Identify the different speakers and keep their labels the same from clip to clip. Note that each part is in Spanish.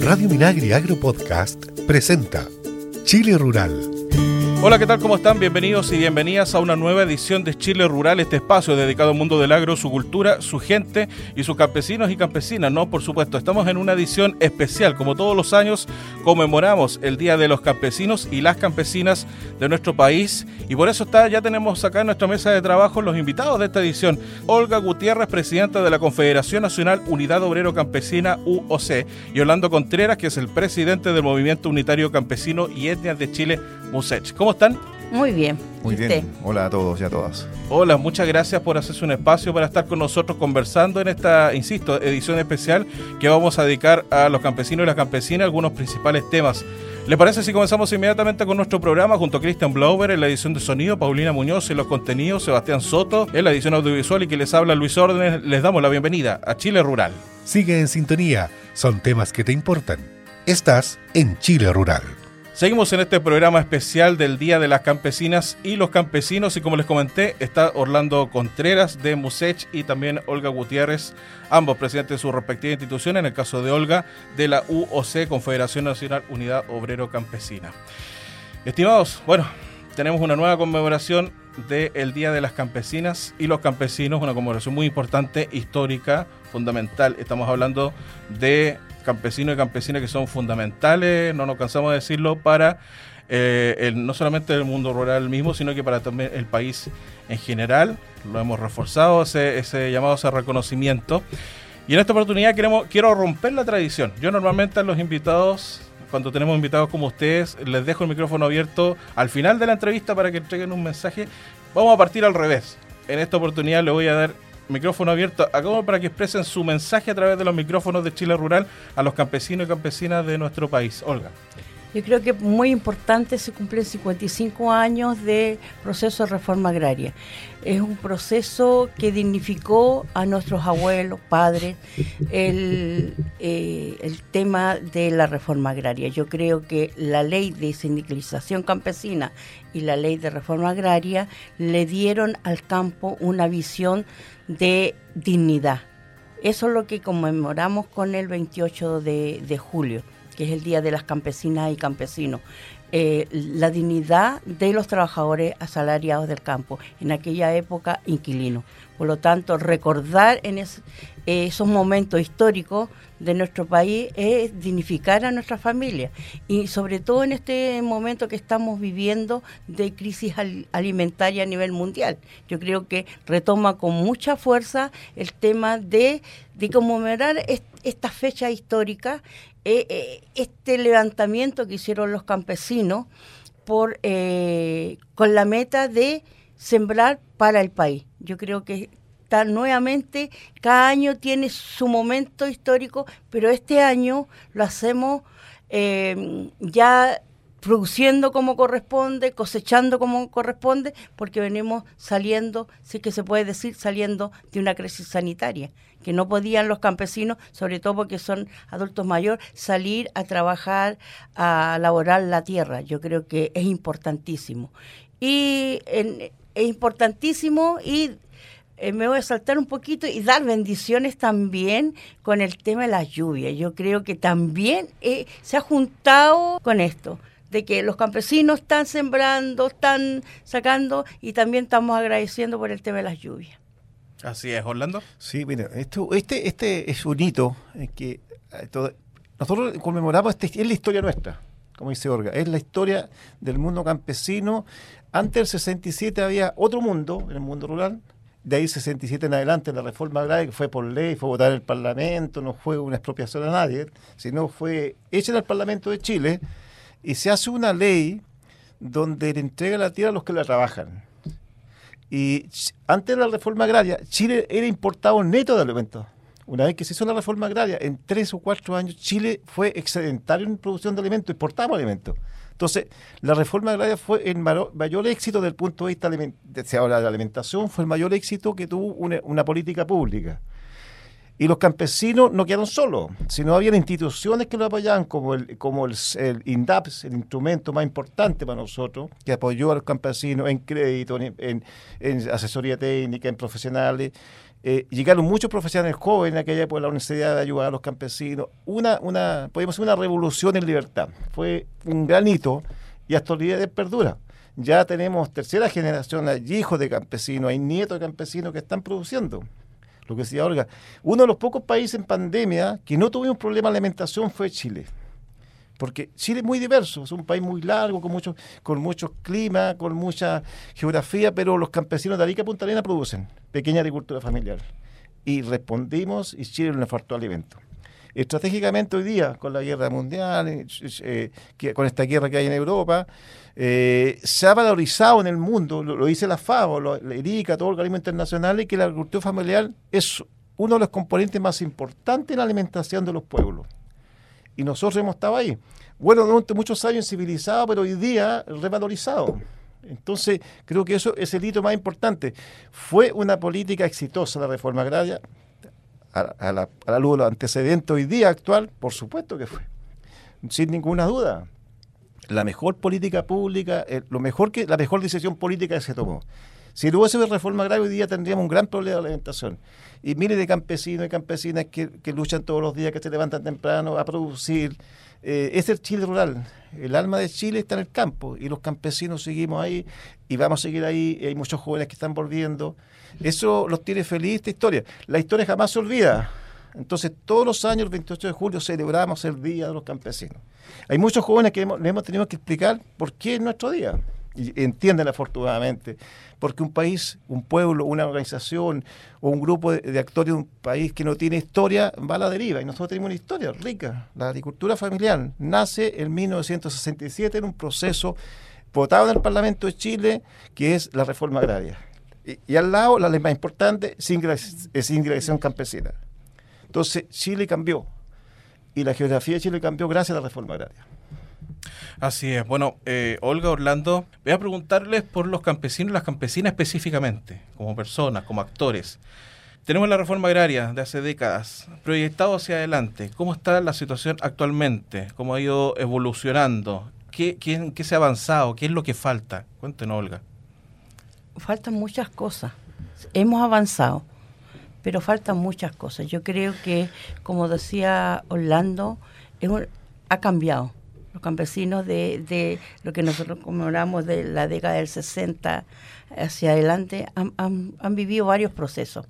Speaker 1: Radio Minagri Agro Podcast presenta Chile Rural
Speaker 2: Hola, ¿qué tal? ¿Cómo están? Bienvenidos y bienvenidas a una nueva edición de Chile Rural, este espacio dedicado al mundo del agro, su cultura, su gente y sus campesinos y campesinas, ¿no? Por supuesto, estamos en una edición especial, como todos los años, conmemoramos el Día de los Campesinos y las Campesinas de nuestro país y por eso está, ya tenemos acá en nuestra mesa de trabajo los invitados de esta edición. Olga Gutiérrez, presidenta de la Confederación Nacional Unidad Obrero Campesina UOC y Orlando Contreras, que es el presidente del Movimiento Unitario Campesino y Etnias de Chile, MUSECH. ¿Cómo están?
Speaker 3: Muy bien.
Speaker 4: Muy bien. Hola a todos y a todas.
Speaker 2: Hola, muchas gracias por hacerse un espacio para estar con nosotros conversando en esta, insisto, edición especial que vamos a dedicar a los campesinos y las campesinas algunos principales temas. ¿Le parece si comenzamos inmediatamente con nuestro programa junto a Christian Blauber en la edición de sonido, Paulina Muñoz en los contenidos, Sebastián Soto en la edición audiovisual y que les habla Luis Órdenes? Les damos la bienvenida a Chile Rural.
Speaker 1: Sigue en sintonía, son temas que te importan. Estás en Chile Rural.
Speaker 2: Seguimos en este programa especial del Día de las Campesinas y los Campesinos y como les comenté está Orlando Contreras de Musech y también Olga Gutiérrez, ambos presidentes de su respectiva institución, en el caso de Olga de la UOC, Confederación Nacional Unidad Obrero Campesina. Estimados, bueno, tenemos una nueva conmemoración del Día de las Campesinas y los Campesinos, una conmemoración muy importante, histórica, fundamental. Estamos hablando de campesinos y campesinas que son fundamentales, no nos cansamos de decirlo, para eh, no solamente el mundo rural mismo, sino que para también el país en general. Lo hemos reforzado, ese, ese llamado, ese reconocimiento. Y en esta oportunidad quiero romper la tradición. Yo normalmente a los invitados, cuando tenemos invitados como ustedes, les dejo el micrófono abierto al final de la entrevista para que entreguen un mensaje. Vamos a partir al revés. En esta oportunidad le voy a dar micrófono abierto a para que expresen su mensaje a través de los micrófonos de Chile Rural a los campesinos y campesinas de nuestro país. Olga.
Speaker 3: Yo creo que muy importante, se cumplen 55 años de proceso de reforma agraria. Es un proceso que dignificó a nuestros abuelos, padres, el, eh, el tema de la reforma agraria. Yo creo que la ley de sindicalización campesina y la ley de reforma agraria le dieron al campo una visión de dignidad. Eso es lo que conmemoramos con el 28 de, julio, que es el Día de las Campesinas y Campesinos. Eh, la dignidad de los trabajadores asalariados del campo, en aquella época inquilinos. Por lo tanto, recordar en esos momentos históricos de nuestro país es dignificar a nuestra familia y sobre todo en este momento que estamos viviendo de crisis alimentaria a nivel mundial. Yo creo que retoma con mucha fuerza el tema de, de conmemorar esta fecha histórica, eh, eh, este levantamiento que hicieron los campesinos por, eh, con la meta de sembrar para el país. Yo creo que está nuevamente, cada año tiene su momento histórico, pero este año lo hacemos eh, ya produciendo como corresponde, cosechando como corresponde, porque venimos saliendo, sí que se puede decir, saliendo de una crisis sanitaria, que no podían los campesinos, sobre todo porque son adultos mayores, salir a trabajar, a laborar la tierra. Yo creo que es importantísimo. Y es importantísimo y eh, me voy a saltar un poquito y dar bendiciones también con el tema de las lluvias. Yo creo que también eh, se ha juntado con esto de que los campesinos están sembrando, están sacando y también estamos agradeciendo por el tema de las lluvias.
Speaker 2: Así es, Orlando.
Speaker 4: Sí, mira, esto, este, este es un hito que eh, nosotros conmemoramos, este, es la historia nuestra, como dice Orga, es la historia del mundo campesino. Antes del 67 había otro mundo, en el mundo rural, de ahí 67 en adelante la reforma agraria, que fue por ley, fue votada en el Parlamento, no fue una expropiación a nadie, sino fue hecha en el Parlamento de Chile y se hace una ley donde le entrega la tierra a los que la trabajan. Y antes de la reforma agraria, Chile era importado neto de alimentos. Una vez que se hizo la reforma agraria, en tres o cuatro años, Chile fue excedentario en producción de alimentos, importaba alimentos. Entonces, la reforma agraria fue el mayor, éxito del punto de vista de la alimentación, fue el mayor éxito que tuvo una, política pública. Y los campesinos no quedaron solos, sino había instituciones que lo apoyaban, como el, como el, INDAPS, el instrumento más importante para nosotros, que apoyó a los campesinos en crédito, en, asesoría técnica, en profesionales. Eh, llegaron muchos profesionales jóvenes en aquella época la necesidad de ayudar a los campesinos. Una, una, podemos decir, una revolución en libertad. Fue un gran hito y hasta el día de perdura. Ya tenemos tercera generación, hay hijos de campesinos, hay nietos de campesinos que están produciendo. Lo que decía Olga, uno de los pocos países en pandemia que no tuvimos problema de alimentación fue Chile porque Chile es muy diverso, es un país muy largo, con muchos con muchos climas, con mucha geografía, pero los campesinos de Arica y Punta Arenas producen pequeña agricultura familiar. Y respondimos y Chile le faltó alimento. Estratégicamente hoy día, con la guerra mundial, eh, con esta guerra que hay en Europa, eh, se ha valorizado en el mundo, lo, dice la FAO, la ERICA, todo el organismo internacional, y que la agricultura familiar es uno de los componentes más importantes en la alimentación de los pueblos y nosotros hemos estado ahí. Bueno, durante muchos años civilizado, pero hoy día revalorizado. Entonces, creo que eso es el hito más importante. Fue una política exitosa la reforma agraria, a, la, luz de los antecedentes hoy día actual, por supuesto que fue, sin ninguna duda. La mejor política pública, eh, lo mejor que, la mejor decisión política que se tomó. Si no hubiese reforma agraria, hoy día tendríamos un gran problema de alimentación. Y miles de campesinos y campesinas que, luchan todos los días, que se levantan temprano a producir. Eh, es el Chile rural. El alma de Chile está en el campo y los campesinos seguimos ahí y vamos a seguir ahí. hay muchos jóvenes que están volviendo. Eso los tiene feliz esta historia. La historia jamás se olvida. Entonces, todos los años, el 28 de julio, celebramos el Día de los Campesinos. Hay muchos jóvenes que hemos, hemos tenido que explicar por qué es nuestro día. Y entienden afortunadamente porque un país, un pueblo, una organización o un grupo de, actores de un país que no tiene historia va a la deriva. Y nosotros tenemos una historia rica. La agricultura familiar nace en 1967 en un proceso votado en el Parlamento de Chile, que es la reforma agraria. Y, al lado, la ley más importante, es integración campesina. Entonces, Chile cambió. Y la geografía de Chile cambió gracias a la reforma agraria.
Speaker 2: Así es. Bueno, eh, Olga Orlando, voy a preguntarles por los campesinos las campesinas específicamente, como personas, como actores. Tenemos la reforma agraria de hace décadas, proyectado hacia adelante. ¿Cómo está la situación actualmente? ¿Cómo ha ido evolucionando? ¿Qué, qué se ha avanzado? ¿Qué es lo que falta? Cuéntenos, Olga.
Speaker 3: Faltan muchas cosas. Hemos avanzado, pero faltan muchas cosas. Yo creo que, como decía Orlando, ha cambiado los campesinos de, de lo que nosotros conmemoramos de la década del 60 hacia adelante han, han, vivido varios procesos.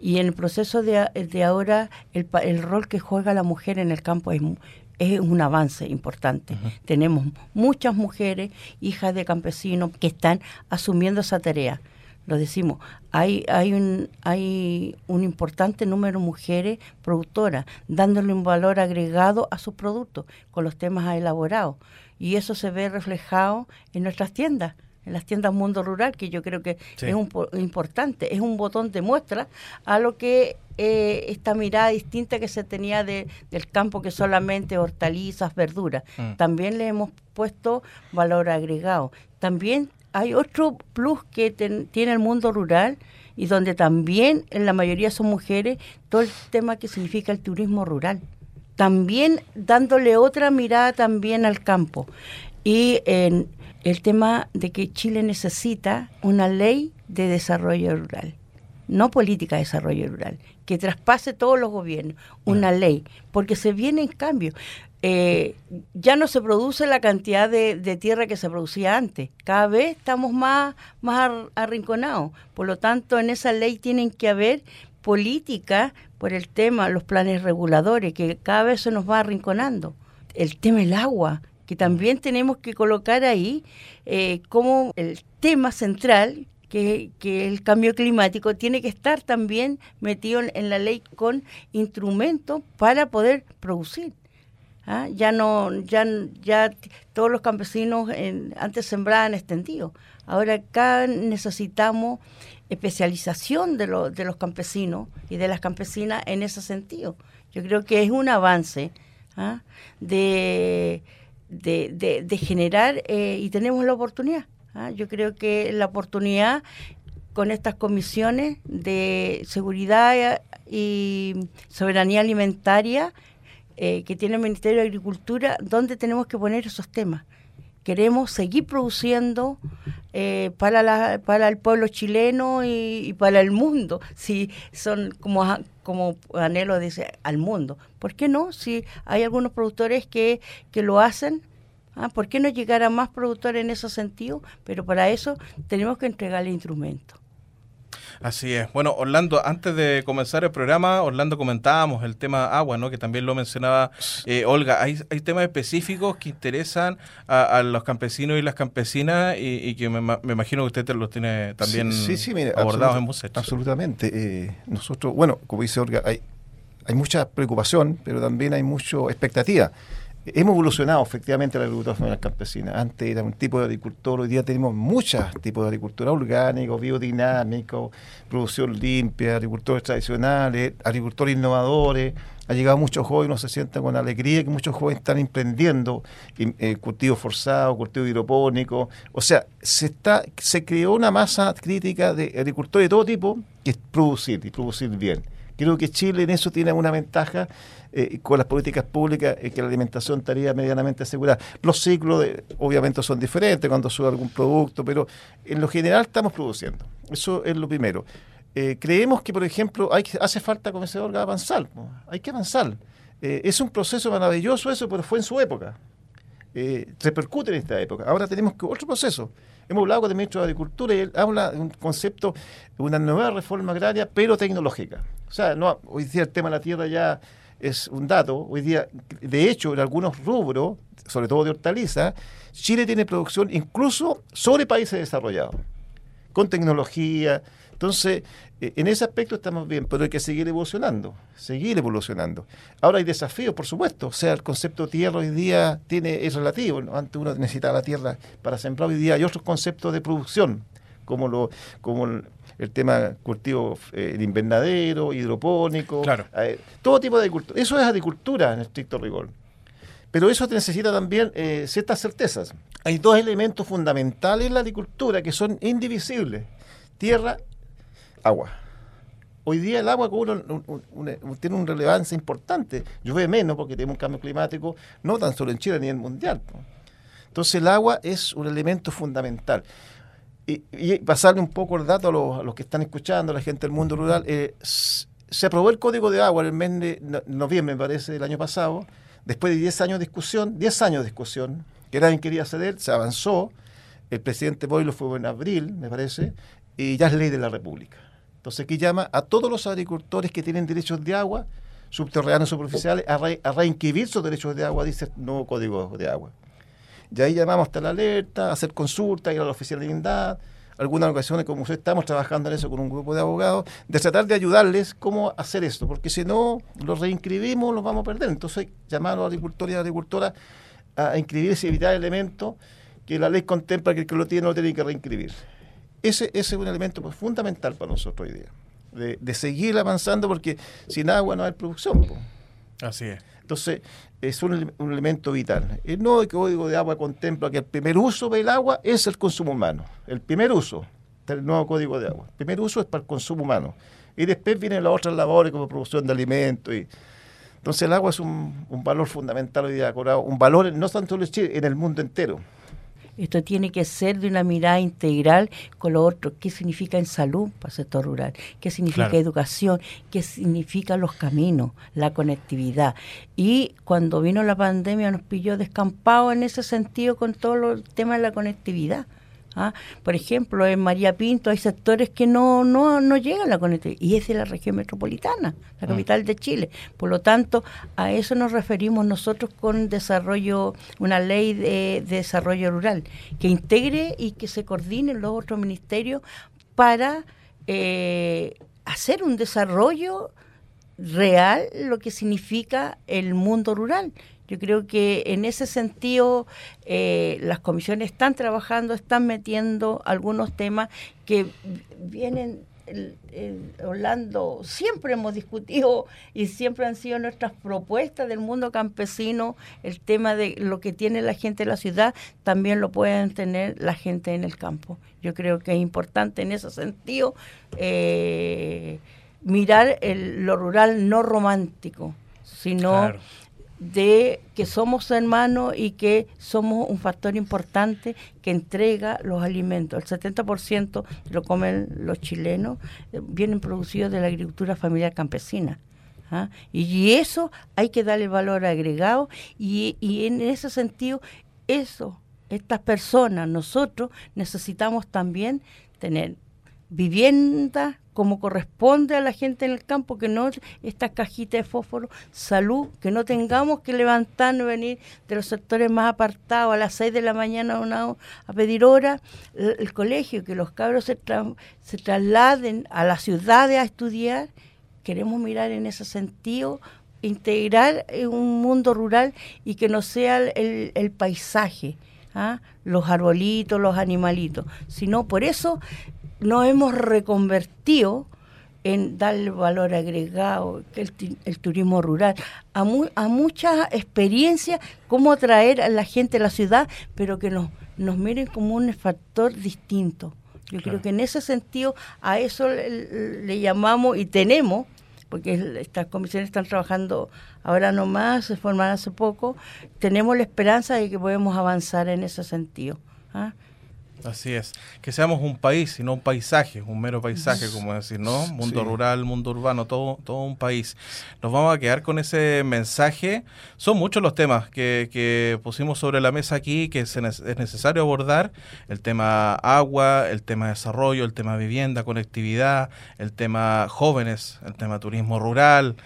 Speaker 3: Y en el proceso de, de ahora, el, el, rol que juega la mujer en el campo es, es un avance importante. Tenemos muchas mujeres, hijas de campesinos, que están asumiendo esa tarea lo decimos, hay, hay, un, hay un importante número de mujeres productoras, dándole un valor agregado a sus productos con los temas elaborados. Y eso se ve reflejado en nuestras tiendas en las tiendas Mundo Rural, que yo creo que es un, importante, es un botón de muestra a lo que eh, esta mirada distinta que se tenía de, del campo, que solamente hortalizas, verduras. Mm. También le hemos puesto valor agregado. También hay otro plus que tiene el mundo rural y donde también en la mayoría son mujeres, todo el tema que significa el turismo rural. También dándole otra mirada también al campo. Y en el tema de que Chile necesita una ley de desarrollo rural, no política de desarrollo rural, que traspase todos los gobiernos, una ley, porque se viene en cambio. Eh, ya no se produce la cantidad de, tierra que se producía antes. Cada vez estamos más, más arrinconados. Por lo tanto, en esa ley tienen que haber política por el tema, los planes reguladores, que cada vez se nos va arrinconando. El tema del agua, que también tenemos que colocar ahí eh, como el tema central que, que, el cambio climático tiene que estar también metido en la ley con instrumentos para poder producir. ¿Ah? ya no ya ya todos los campesinos antes sembraban extendidos ahora acá necesitamos especialización de, de los campesinos y de las campesinas en ese sentido yo creo que es un avance ¿ah? de, de, generar eh, y tenemos la oportunidad ¿ah? yo creo que la oportunidad con estas comisiones de seguridad y soberanía alimentaria eh, que tiene el Ministerio de Agricultura, ¿dónde tenemos que poner esos temas? queremos seguir produciendo eh, para, la, para el pueblo chileno y, para el mundo, si son como, como anhelo dice al mundo. ¿Por qué no? Si hay algunos productores que, que lo hacen, ¿ah? ¿por qué no llegar a más productores en ese sentido? Pero para eso tenemos que entregarle instrumentos.
Speaker 2: Así es. Bueno, Orlando, antes de comenzar el programa, Orlando comentábamos el tema agua, ¿no? Que también lo mencionaba eh, Olga. Hay, hay temas específicos que interesan a, los campesinos y las campesinas y, que me, imagino que usted los tiene también abordados en Musech.
Speaker 4: Absolutamente. Eh, nosotros, bueno, como dice Olga, hay, hay mucha preocupación, pero también hay mucha expectativa hemos evolucionado efectivamente la agricultura familiar campesina. Antes era un tipo de agricultor, hoy día tenemos muchos tipos de agricultura orgánico, biodinámico, producción limpia, agricultores tradicionales, agricultores innovadores. Ha llegado muchos jóvenes, nos se sienten con alegría que muchos jóvenes están emprendiendo eh, cultivo forzado, cultivo hidropónico. O sea, se está se creó una masa crítica de agricultores de todo tipo que es producir y producir bien. Creo que Chile en eso tiene una ventaja eh, con las políticas públicas eh, que la alimentación estaría medianamente asegurada. Los ciclos obviamente son diferentes cuando sube algún producto, pero en lo general estamos produciendo. Eso es lo primero. Eh, creemos que, por ejemplo, hace falta, como órgano, avanzar. Hay que avanzar. es un proceso maravilloso eso, pero fue en su época. repercute en esta época. Ahora tenemos que otro proceso. Hemos hablado con el ministro de Agricultura y él habla de un concepto, una nueva reforma agraria, pero tecnológica. O sea, no, hoy día el tema de la tierra ya es un dato. Hoy día, de hecho, en algunos rubros, sobre todo de hortaliza, Chile tiene producción incluso sobre países desarrollados, con tecnología. Entonces, eh, en ese aspecto estamos bien, pero hay que seguir evolucionando, seguir evolucionando. Ahora hay desafíos, por supuesto. O sea, el concepto tierra hoy día tiene, es relativo. Antes uno necesitaba la tierra para sembrar, hoy día hay otros conceptos de producción, como, lo, como tema cultivo eh, invernadero, hidropónico, eh, todo tipo de agricultura. Eso es agricultura en estricto rigor. Pero eso necesita también eh, ciertas certezas. Hay dos elementos fundamentales en la agricultura que son indivisibles. Tierra, agua. Hoy día el agua tiene una relevancia importante. Llueve menos porque tenemos un cambio climático, no tan solo en Chile ni en el mundial. Entonces el agua es un elemento fundamental y, pasarle un poco el dato a los, que están escuchando, a la gente del mundo rural, eh, se aprobó el Código de Agua en el mes de noviembre, me parece, del año pasado, después de 10 años de discusión, 10 años de discusión, que nadie quería ceder, se avanzó, el presidente Boyle fue en abril, me parece, y ya es ley de la República. Entonces aquí llama a todos los agricultores que tienen derechos de agua, subterráneos superficiales, a, a reinscribir sus derechos de agua, dice el nuevo Código de Agua. Y ahí llamamos hasta la alerta, hacer consultas, ir a la oficialidad, algunas ocasiones, como usted, estamos trabajando en eso con un grupo de abogados, de tratar de ayudarles cómo hacer esto, porque si no los reinscribimos, los vamos a perder. Entonces, llamar a los agricultores y agricultoras a inscribirse y evitar elementos que la ley contempla que el que lo tiene no lo tiene que reinscribir. Ese, ese es un elemento fundamental para nosotros hoy día, de, seguir avanzando, porque sin agua no hay producción.
Speaker 2: Así es.
Speaker 4: Entonces, es un, elemento vital. El nuevo Código de Agua contempla que el primer uso del agua es el consumo humano. El primer uso del nuevo Código de Agua. El primer uso es para el consumo humano. Y después vienen las otras labores como producción de alimentos. Entonces, el agua es un, valor fundamental hoy día, un valor no tanto en Chile, en el mundo entero.
Speaker 3: Esto tiene que ser de una mirada integral con lo otro. ¿Qué significa en salud para el sector rural? ¿Qué significa educación? ¿Qué significa los caminos? La conectividad. Y cuando vino la pandemia nos pilló descampados en ese sentido con todo el tema de la conectividad. ¿Ah? Por ejemplo, en María Pinto hay sectores que no, no, no llegan a la conectividad y es de la región metropolitana, la ah. capital de Chile. Por lo tanto, a eso nos referimos nosotros con desarrollo, una ley de, desarrollo rural, que integre y que se coordine los otros ministerios para eh, hacer un desarrollo real lo que significa el mundo rural. Yo creo que en ese sentido eh, las comisiones están trabajando, están metiendo algunos temas que vienen Orlando, siempre hemos discutido y siempre han sido nuestras propuestas del mundo campesino, el tema de lo que tiene la gente en la ciudad, también lo pueden tener la gente en el campo. Yo creo que es importante en ese sentido eh, mirar el, lo rural no romántico, sino de que somos hermanos y que somos un factor importante que entrega los alimentos. El 70% lo comen los chilenos, eh, vienen producidos de la agricultura familiar campesina. ¿ah? Y, eso hay que darle valor agregado y, y en ese sentido, eso, estas personas, nosotros necesitamos también tener vivienda como corresponde a la gente en el campo, que no esta cajita de fósforo, salud, que no tengamos que levantarnos venir de los sectores más apartados a las 6 de la mañana a, pedir hora, el, colegio, que los cabros se, se trasladen a las ciudades a estudiar, queremos mirar en ese sentido, integrar en un mundo rural y que no sea el, el paisaje. ¿ah? los arbolitos, los animalitos, sino por eso nos hemos reconvertido en darle valor agregado, que el, turismo rural, a, a mucha experiencia, cómo atraer a la gente a la ciudad, pero que nos, nos miren como un factor distinto. Yo creo que en ese sentido a eso le, llamamos y tenemos, porque estas comisiones están trabajando ahora nomás, se forman hace poco, tenemos la esperanza de que podemos avanzar en ese sentido. ¿ah?
Speaker 2: Así es, que seamos un país y no un paisaje, un mero paisaje, como decir, ¿no? Mundo rural, mundo urbano, todo, todo un país. Nos vamos a quedar con ese mensaje. Son muchos los temas que, que pusimos sobre la mesa aquí que es necesario abordar. El tema agua, el tema desarrollo, el tema vivienda, conectividad, el tema jóvenes, el tema turismo rural,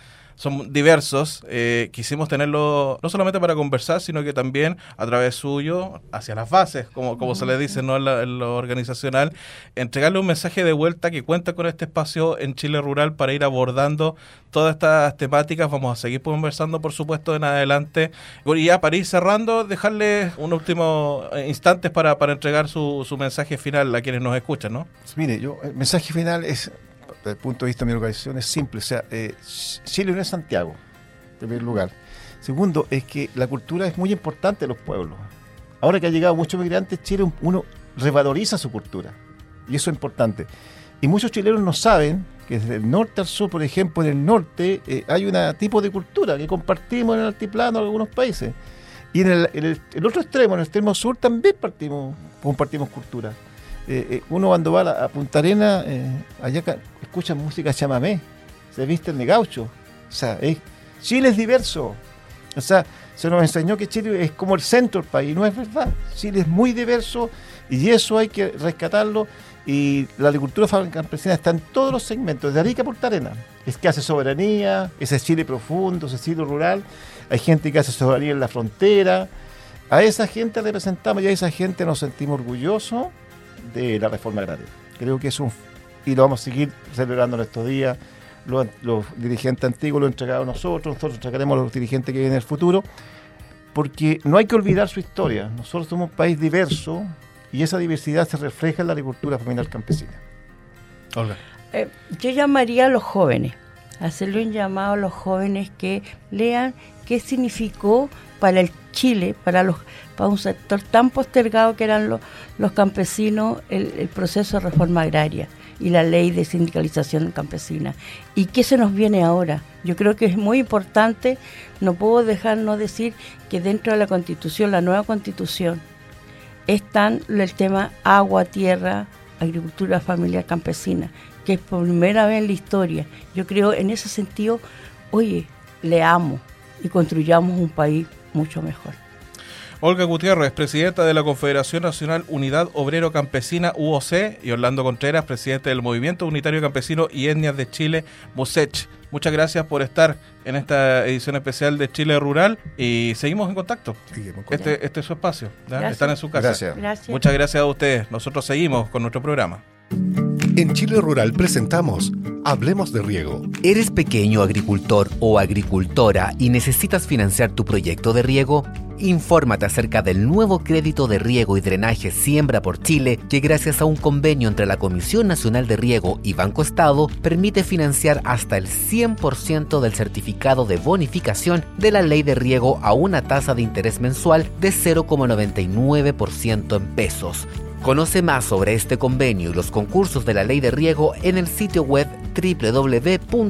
Speaker 2: son diversos. Eh, quisimos tenerlo no solamente para conversar, sino que también a través suyo, hacia las bases, como, como se le dice ¿no? en, lo organizacional, entregarle un mensaje de vuelta que cuenta con este espacio en Chile Rural para ir abordando todas estas temáticas. Vamos a seguir conversando, por supuesto, en adelante. Y ya para ir cerrando, dejarle un último eh, instantes para, para entregar su, su mensaje final a quienes nos escuchan, ¿no?
Speaker 4: Mire, yo, el mensaje final es desde el punto de vista de mi organización, es simple. O sea, eh, Chile no es Santiago, en primer lugar. Segundo, es que la cultura es muy importante en los pueblos. Ahora que ha llegado muchos migrantes, Chile uno revaloriza su cultura. Y eso es importante. Y muchos chilenos no saben que desde el norte al sur, por ejemplo, en el norte eh, hay un tipo de cultura que compartimos en el altiplano en algunos países. Y en el, en el otro extremo, en el extremo sur, también partimos, compartimos cultura. Eh, eh, uno cuando va a, Punta Arena, eh, allá escucha música chamamé, se visten de gaucho. O sea, Chile es diverso. O sea, se nos enseñó que Chile es como el centro del país, no es verdad. Chile es muy diverso y eso hay que rescatarlo. Y la agricultura campesina está en todos los segmentos, de Arica a Punta Arena. Es que hace soberanía, ese Chile profundo, ese Chile rural. Hay gente que hace soberanía en la frontera. A esa gente representamos y a esa gente nos sentimos orgullosos de la reforma agraria. Creo que es un... y lo vamos a seguir celebrando en estos días. Los, dirigentes antiguos lo han entregado a nosotros, nosotros entregaremos a los dirigentes que vienen en el futuro, porque no hay que olvidar su historia. Nosotros somos un país diverso y esa diversidad se refleja en la agricultura familiar campesina.
Speaker 3: Eh, yo llamaría a los jóvenes, hacerle un llamado a los jóvenes que lean qué significó para el Chile, para los para un sector tan postergado que eran los, los campesinos, el, proceso de reforma agraria y la ley de sindicalización campesina. ¿Y qué se nos viene ahora? Yo creo que es muy importante, no puedo dejar no decir que dentro de la constitución, la nueva constitución, están el tema agua, tierra, agricultura familiar campesina, que es por primera vez en la historia. Yo creo en ese sentido, oye, leamos y construyamos un país mucho mejor.
Speaker 2: Olga Gutiérrez, presidenta de la Confederación Nacional Unidad Obrero Campesina UOC, y Orlando Contreras, presidente del Movimiento Unitario Campesino y Etnias de Chile, MUSECH. Muchas gracias por estar en esta edición especial de Chile Rural y seguimos en contacto. Este, este es su espacio, están en su casa.
Speaker 4: Gracias.
Speaker 2: Muchas gracias a ustedes. Nosotros seguimos con nuestro programa.
Speaker 1: En Chile Rural presentamos Hablemos de Riego.
Speaker 5: ¿Eres pequeño agricultor o agricultora y necesitas financiar tu proyecto de riego? Infórmate acerca del nuevo crédito de riego y drenaje Siembra por Chile, que gracias a un convenio entre la Comisión Nacional de Riego y Banco Estado permite financiar hasta el 100% del certificado de bonificación de la ley de riego a una tasa de interés mensual de 0,99% en pesos. Conoce más sobre este convenio y los concursos de la ley de riego en el sitio web www.cnr.gov.cl.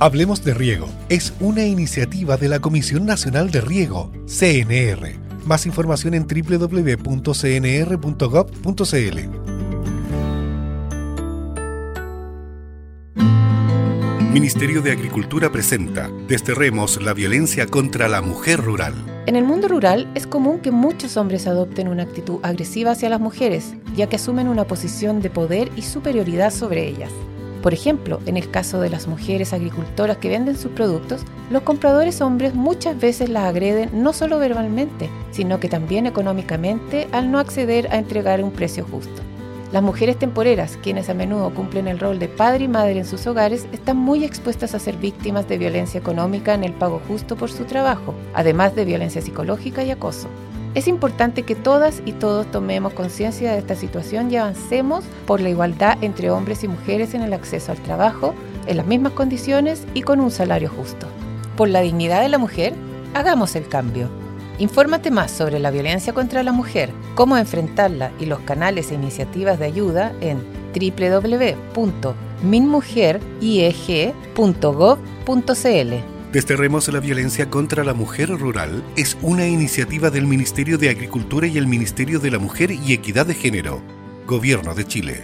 Speaker 1: Hablemos de Riego. Es una iniciativa de la Comisión Nacional de Riego, CNR. Más información en www.cnr.gov.cl. Ministerio de Agricultura presenta Desterremos la violencia contra la mujer rural.
Speaker 6: En el mundo rural es común que muchos hombres adopten una actitud agresiva hacia las mujeres, ya que asumen una posición de poder y superioridad sobre ellas. Por ejemplo, en el caso de las mujeres agricultoras que venden sus productos, los compradores hombres muchas veces las agreden no solo verbalmente, sino que también económicamente al no acceder a entregar un precio justo. Las mujeres temporeras, quienes a menudo cumplen el rol de padre y madre en sus hogares, están muy expuestas a ser víctimas de violencia económica en el pago justo por su trabajo, además de violencia psicológica y acoso. Es importante que todas y todos tomemos conciencia de esta situación y avancemos por la igualdad entre hombres y mujeres en el acceso al trabajo, en las mismas condiciones y con un salario justo. Por la dignidad de la mujer, hagamos el cambio. Infórmate más sobre la violencia contra la mujer, cómo enfrentarla y los canales e iniciativas de ayuda en www.minmujeриeg.gov.cl.
Speaker 1: Desterremos la violencia contra la mujer rural es una iniciativa del Ministerio de Agricultura y el Ministerio de la Mujer y Equidad de Género, Gobierno de Chile.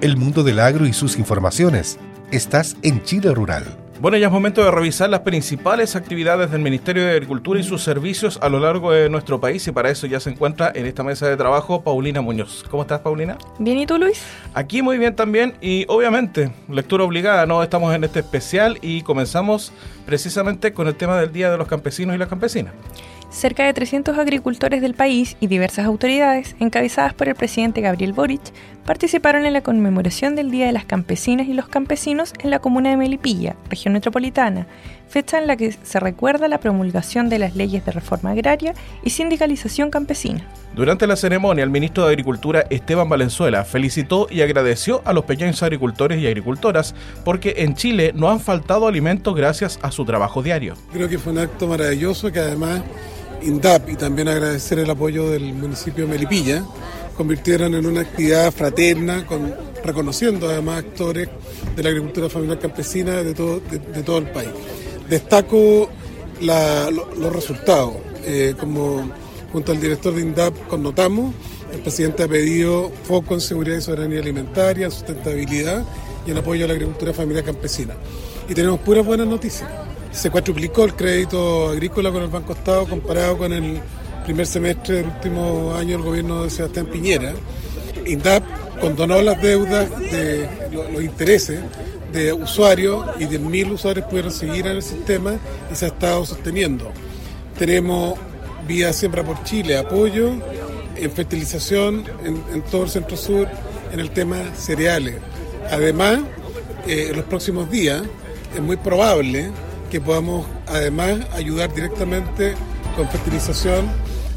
Speaker 1: El mundo del agro y sus informaciones. Estás en Chile Rural.
Speaker 2: Bueno, ya es momento de revisar las principales actividades del Ministerio de Agricultura y sus servicios a lo largo de nuestro país y para eso ya se encuentra en esta mesa de trabajo Paulina Muñoz. ¿Cómo estás, Paulina?
Speaker 7: Bien, ¿y tú, Luis?
Speaker 2: Aquí muy bien también y obviamente lectura obligada, ¿no? Estamos en este especial y comenzamos precisamente con el tema del Día de los Campesinos y las Campesinas.
Speaker 7: Cerca de 300 agricultores del país y diversas autoridades, encabezadas por el presidente Gabriel Boric, participaron en la conmemoración del Día de las Campesinas y los Campesinos en la comuna de Melipilla, región metropolitana, fecha en la que se recuerda la promulgación de las leyes de reforma agraria y sindicalización campesina.
Speaker 2: Durante la ceremonia, el ministro de Agricultura, Esteban Valenzuela, felicitó y agradeció a los pequeños agricultores y agricultoras porque en Chile no han faltado alimentos gracias a su trabajo diario.
Speaker 8: Creo que fue un acto maravilloso que además INDAP y también agradecer el apoyo del municipio de Melipilla convirtieron en una actividad fraterna, con, reconociendo además actores de la agricultura familiar campesina de todo, de, todo el país. Destaco los resultados. Eh, como junto al director de INDAP connotamos, el presidente ha pedido foco en seguridad y soberanía alimentaria, sustentabilidad y en apoyo a la agricultura familiar campesina. Y tenemos puras buenas noticias. Se cuatruplicó el crédito agrícola con el Banco Estado comparado con el primer semestre del último año del gobierno de Sebastián Piñera. INDAP condonó las deudas de los intereses de usuarios y de mil usuarios pudieron seguir en el sistema y se ha estado sosteniendo. Tenemos vía Siembra por Chile apoyo en fertilización en, todo el centro sur en el tema cereales. Además, eh, en los próximos días es muy probable que podamos además ayudar directamente con fertilización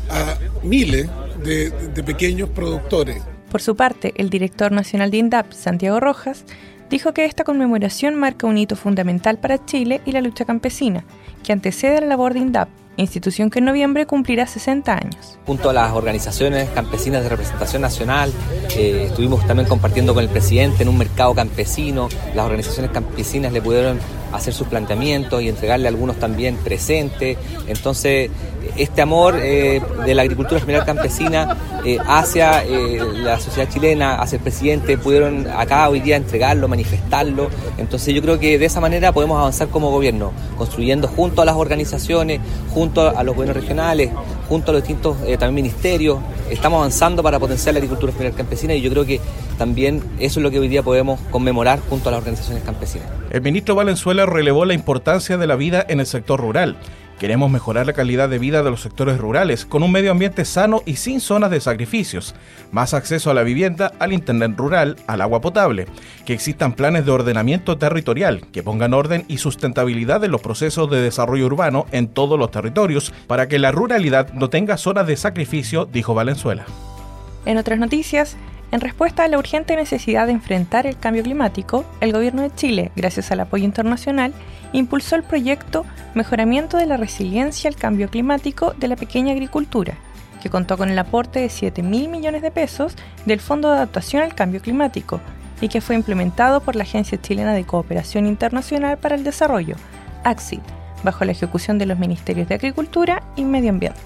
Speaker 8: a miles de, pequeños productores.
Speaker 7: Por su parte, el director nacional de INDAP, Santiago Rojas, dijo que esta conmemoración marca un hito fundamental para Chile y la lucha campesina, que antecede a la labor de INDAP, institución que en noviembre cumplirá 60 años.
Speaker 9: Junto a las organizaciones campesinas de representación nacional, eh, estuvimos también compartiendo con el presidente en un mercado campesino, las organizaciones campesinas le pudieron hacer sus planteamientos y entregarle algunos también presentes. Entonces, este amor eh, de la agricultura familiar campesina eh, hacia eh, la sociedad chilena, hacia el presidente, pudieron acá hoy día entregarlo, manifestarlo. Entonces yo creo que de esa manera podemos avanzar como gobierno, construyendo junto a las organizaciones, junto a los gobiernos regionales, junto a los distintos también ministerios. Estamos avanzando para potenciar la agricultura familiar campesina y yo creo que también eso es lo que hoy día podemos conmemorar junto a las organizaciones campesinas.
Speaker 2: El ministro Valenzuela relevó la importancia de la vida en el sector rural Queremos mejorar la calidad de vida de los sectores rurales con un medio ambiente sano y sin zonas de sacrificios, más acceso a la vivienda, al internet rural, al agua potable, que existan planes de ordenamiento territorial que pongan orden y sustentabilidad en los procesos de desarrollo urbano en todos los territorios para que la ruralidad no tenga zonas de sacrificio, dijo Valenzuela.
Speaker 7: En otras noticias, en respuesta a la urgente necesidad de enfrentar el cambio climático, el Gobierno de Chile, gracias al apoyo internacional, impulsó el proyecto Mejoramiento de la Resiliencia al Cambio Climático de la Pequeña Agricultura, que contó con el aporte de 7 mil millones de pesos del Fondo de Adaptación al Cambio Climático y que fue implementado por la Agencia Chilena de Cooperación Internacional para el Desarrollo, ACSID, bajo la ejecución de los Ministerios de Agricultura y Medio Ambiente.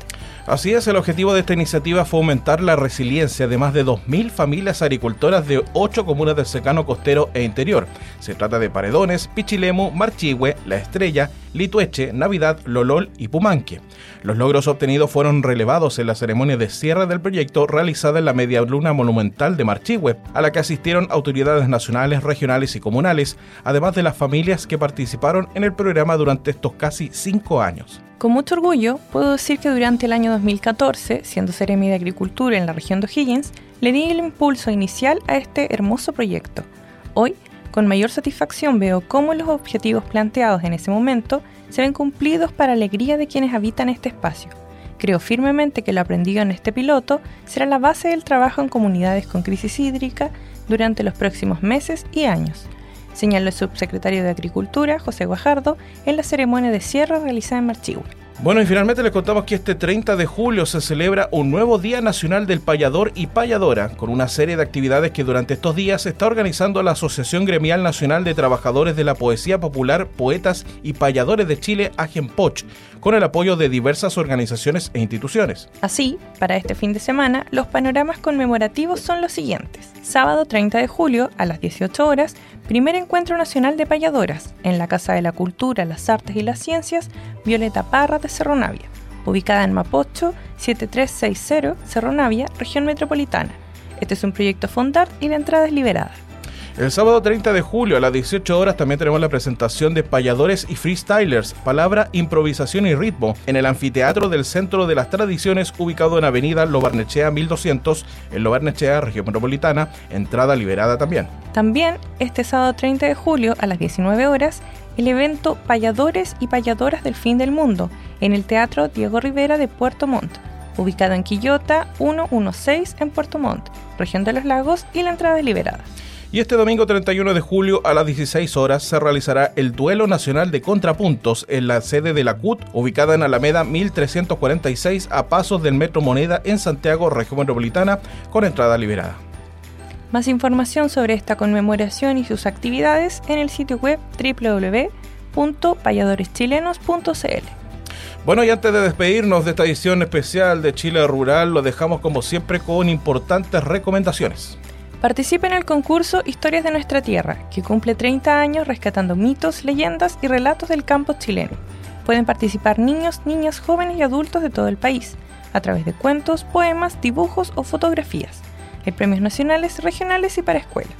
Speaker 2: Así es, el objetivo de esta iniciativa fue aumentar la resiliencia de más de 2.000 familias agricultoras de 8 comunas del secano costero e interior. Se trata de Paredones, Pichilemu, Marchihue, La Estrella, Litueche, Navidad, Lolol y Pumanque. Los logros obtenidos fueron relevados en la ceremonia de cierre del proyecto realizada en la Media Luna Monumental de Marchihue, a la que asistieron autoridades nacionales, regionales y comunales, además de las familias que participaron en el programa durante estos casi cinco años.
Speaker 7: Con mucho orgullo, puedo decir que durante el año 2014, siendo Seremi de Agricultura en la región de O'Higgins, le di el impulso inicial a este hermoso proyecto. Hoy, con mayor satisfacción veo cómo los objetivos planteados en ese momento se ven cumplidos para alegría de quienes habitan este espacio. Creo firmemente que lo aprendido en este piloto será la base del trabajo en comunidades con crisis hídrica durante los próximos meses y años señaló el subsecretario de Agricultura, José Guajardo, en la ceremonia de cierre realizada en Marchihue.
Speaker 2: Bueno, y finalmente les contamos que este 30 de julio se celebra un nuevo Día Nacional del Payador y Payadora, con una serie de actividades que durante estos días está organizando la Asociación Gremial Nacional de Trabajadores de la Poesía Popular, Poetas y Payadores de Chile, Agenpoch, con el apoyo de diversas organizaciones e instituciones.
Speaker 7: Así, para este fin de semana, los panoramas conmemorativos son los siguientes. Sábado 30 de julio, a las 18 horas, primer encuentro nacional de payadoras, en la Casa de la Cultura, las Artes y las Ciencias, Violeta Parra de Cerro Navia, ubicada en Mapocho 7360, Cerro Navia, región metropolitana. Este es un proyecto Fondart y la entrada es liberada.
Speaker 2: El sábado 30 de julio a las 18 horas también tenemos la presentación de Payadores y Freestylers, palabra, improvisación y ritmo, en el anfiteatro del Centro de las Tradiciones ubicado en Avenida Lobarnechea 1200, en Lobarnechea, región metropolitana, entrada liberada también.
Speaker 7: También este sábado 30 de julio a las 19 horas el evento Payadores y Payadoras del Fin del Mundo en el Teatro Diego Rivera de Puerto Montt, ubicado en Quillota 116 en Puerto Montt, región de los lagos y la entrada es liberada.
Speaker 2: Y este domingo 31 de julio a las 16 horas se realizará el Duelo Nacional de Contrapuntos en la sede de la CUT, ubicada en Alameda 1346 a pasos del Metro Moneda en Santiago, región metropolitana, con entrada liberada.
Speaker 7: Más información sobre esta conmemoración y sus actividades en el sitio web www.payadores.chilenos.cl.
Speaker 2: Bueno, y antes de despedirnos de esta edición especial de Chile Rural, lo dejamos como siempre con importantes recomendaciones.
Speaker 7: Participe en el concurso Historias de nuestra Tierra, que cumple 30 años rescatando mitos, leyendas y relatos del campo chileno. Pueden participar niños, niñas, jóvenes y adultos de todo el país, a través de cuentos, poemas, dibujos o fotografías. Hay premios nacionales, regionales y para escuela.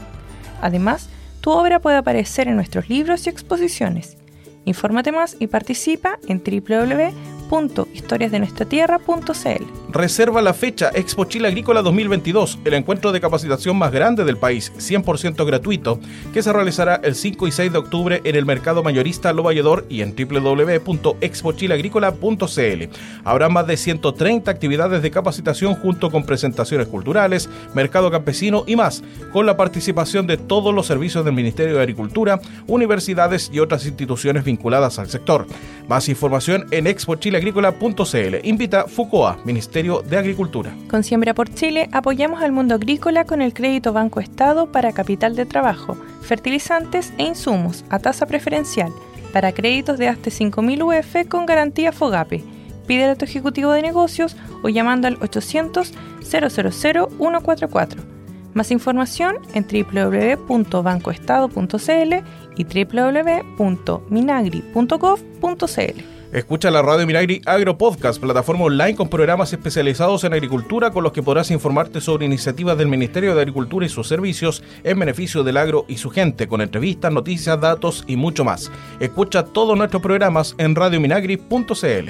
Speaker 7: Además, tu obra puede aparecer en nuestros libros y exposiciones. Infórmate más y participa en www www.historiasdenuestratierra.cl.
Speaker 2: Reserva la fecha Expo Chile Agrícola 2022, el encuentro de capacitación más grande del país, 100% gratuito, que se realizará el 5 y 6 de octubre en el mercado mayorista Lo Valledor y en www.expochileagrícola.cl. Habrá más de 130 actividades de capacitación junto con presentaciones culturales, mercado campesino y más, con la participación de todos los servicios del Ministerio de Agricultura, universidades y otras instituciones vinculadas al sector. Más información en Expo Chile agrícola.cl. Invita FUCOA, Ministerio de Agricultura.
Speaker 7: Con Siembra por Chile apoyamos al mundo agrícola con el crédito Banco Estado para capital de trabajo, fertilizantes e insumos a tasa preferencial para créditos de hasta 5.000 UF con garantía FOGAPE. Pide a tu ejecutivo de negocios o llamando al 800 000 144. Más información en www.bancoestado.cl y www.minagri.gov.cl.
Speaker 2: Escucha la Radio Minagri Agro Podcast, plataforma online con programas especializados en agricultura con los que podrás informarte sobre iniciativas del Ministerio de Agricultura y sus servicios en beneficio del agro y su gente, con entrevistas, noticias, datos y mucho más. Escucha todos nuestros programas en radiominagri.cl.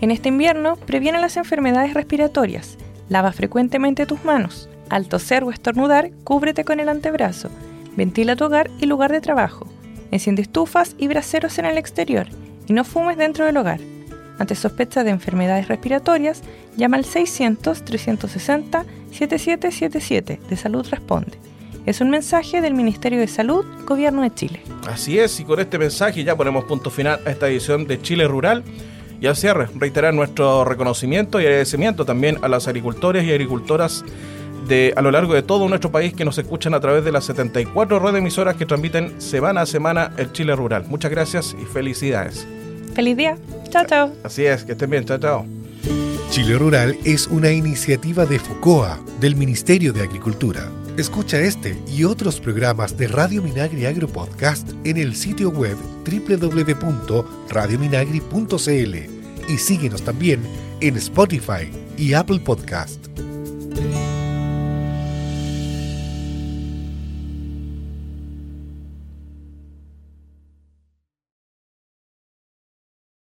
Speaker 7: En este invierno, previene las enfermedades respiratorias. Lava frecuentemente tus manos. Al toser o estornudar, cúbrete con el antebrazo. Ventila tu hogar y lugar de trabajo. Enciende estufas y braseros en el exterior y no fumes dentro del hogar. Ante sospecha de enfermedades respiratorias, llama al 600-360-7777 de Salud Responde. Es un mensaje del Ministerio de Salud, Gobierno de Chile.
Speaker 2: Así es, y con este mensaje ya ponemos punto final a esta edición de Chile Rural. Y al cierre, reiterar nuestro reconocimiento y agradecimiento también a las agricultores y agricultoras de, a lo largo de todo nuestro país que nos escuchan a través de las 74 redes emisoras que transmiten semana a semana el Chile Rural. Muchas gracias y felicidades.
Speaker 7: Feliz día. Chao, chao.
Speaker 2: Así es, que estén bien. Chao, chao.
Speaker 1: Chile Rural es una iniciativa de FOCOA, del Ministerio de Agricultura. Escucha este y otros programas de Radio Minagri Agro Podcast en el sitio web www.radiominagri.cl y síguenos también en Spotify y Apple Podcast.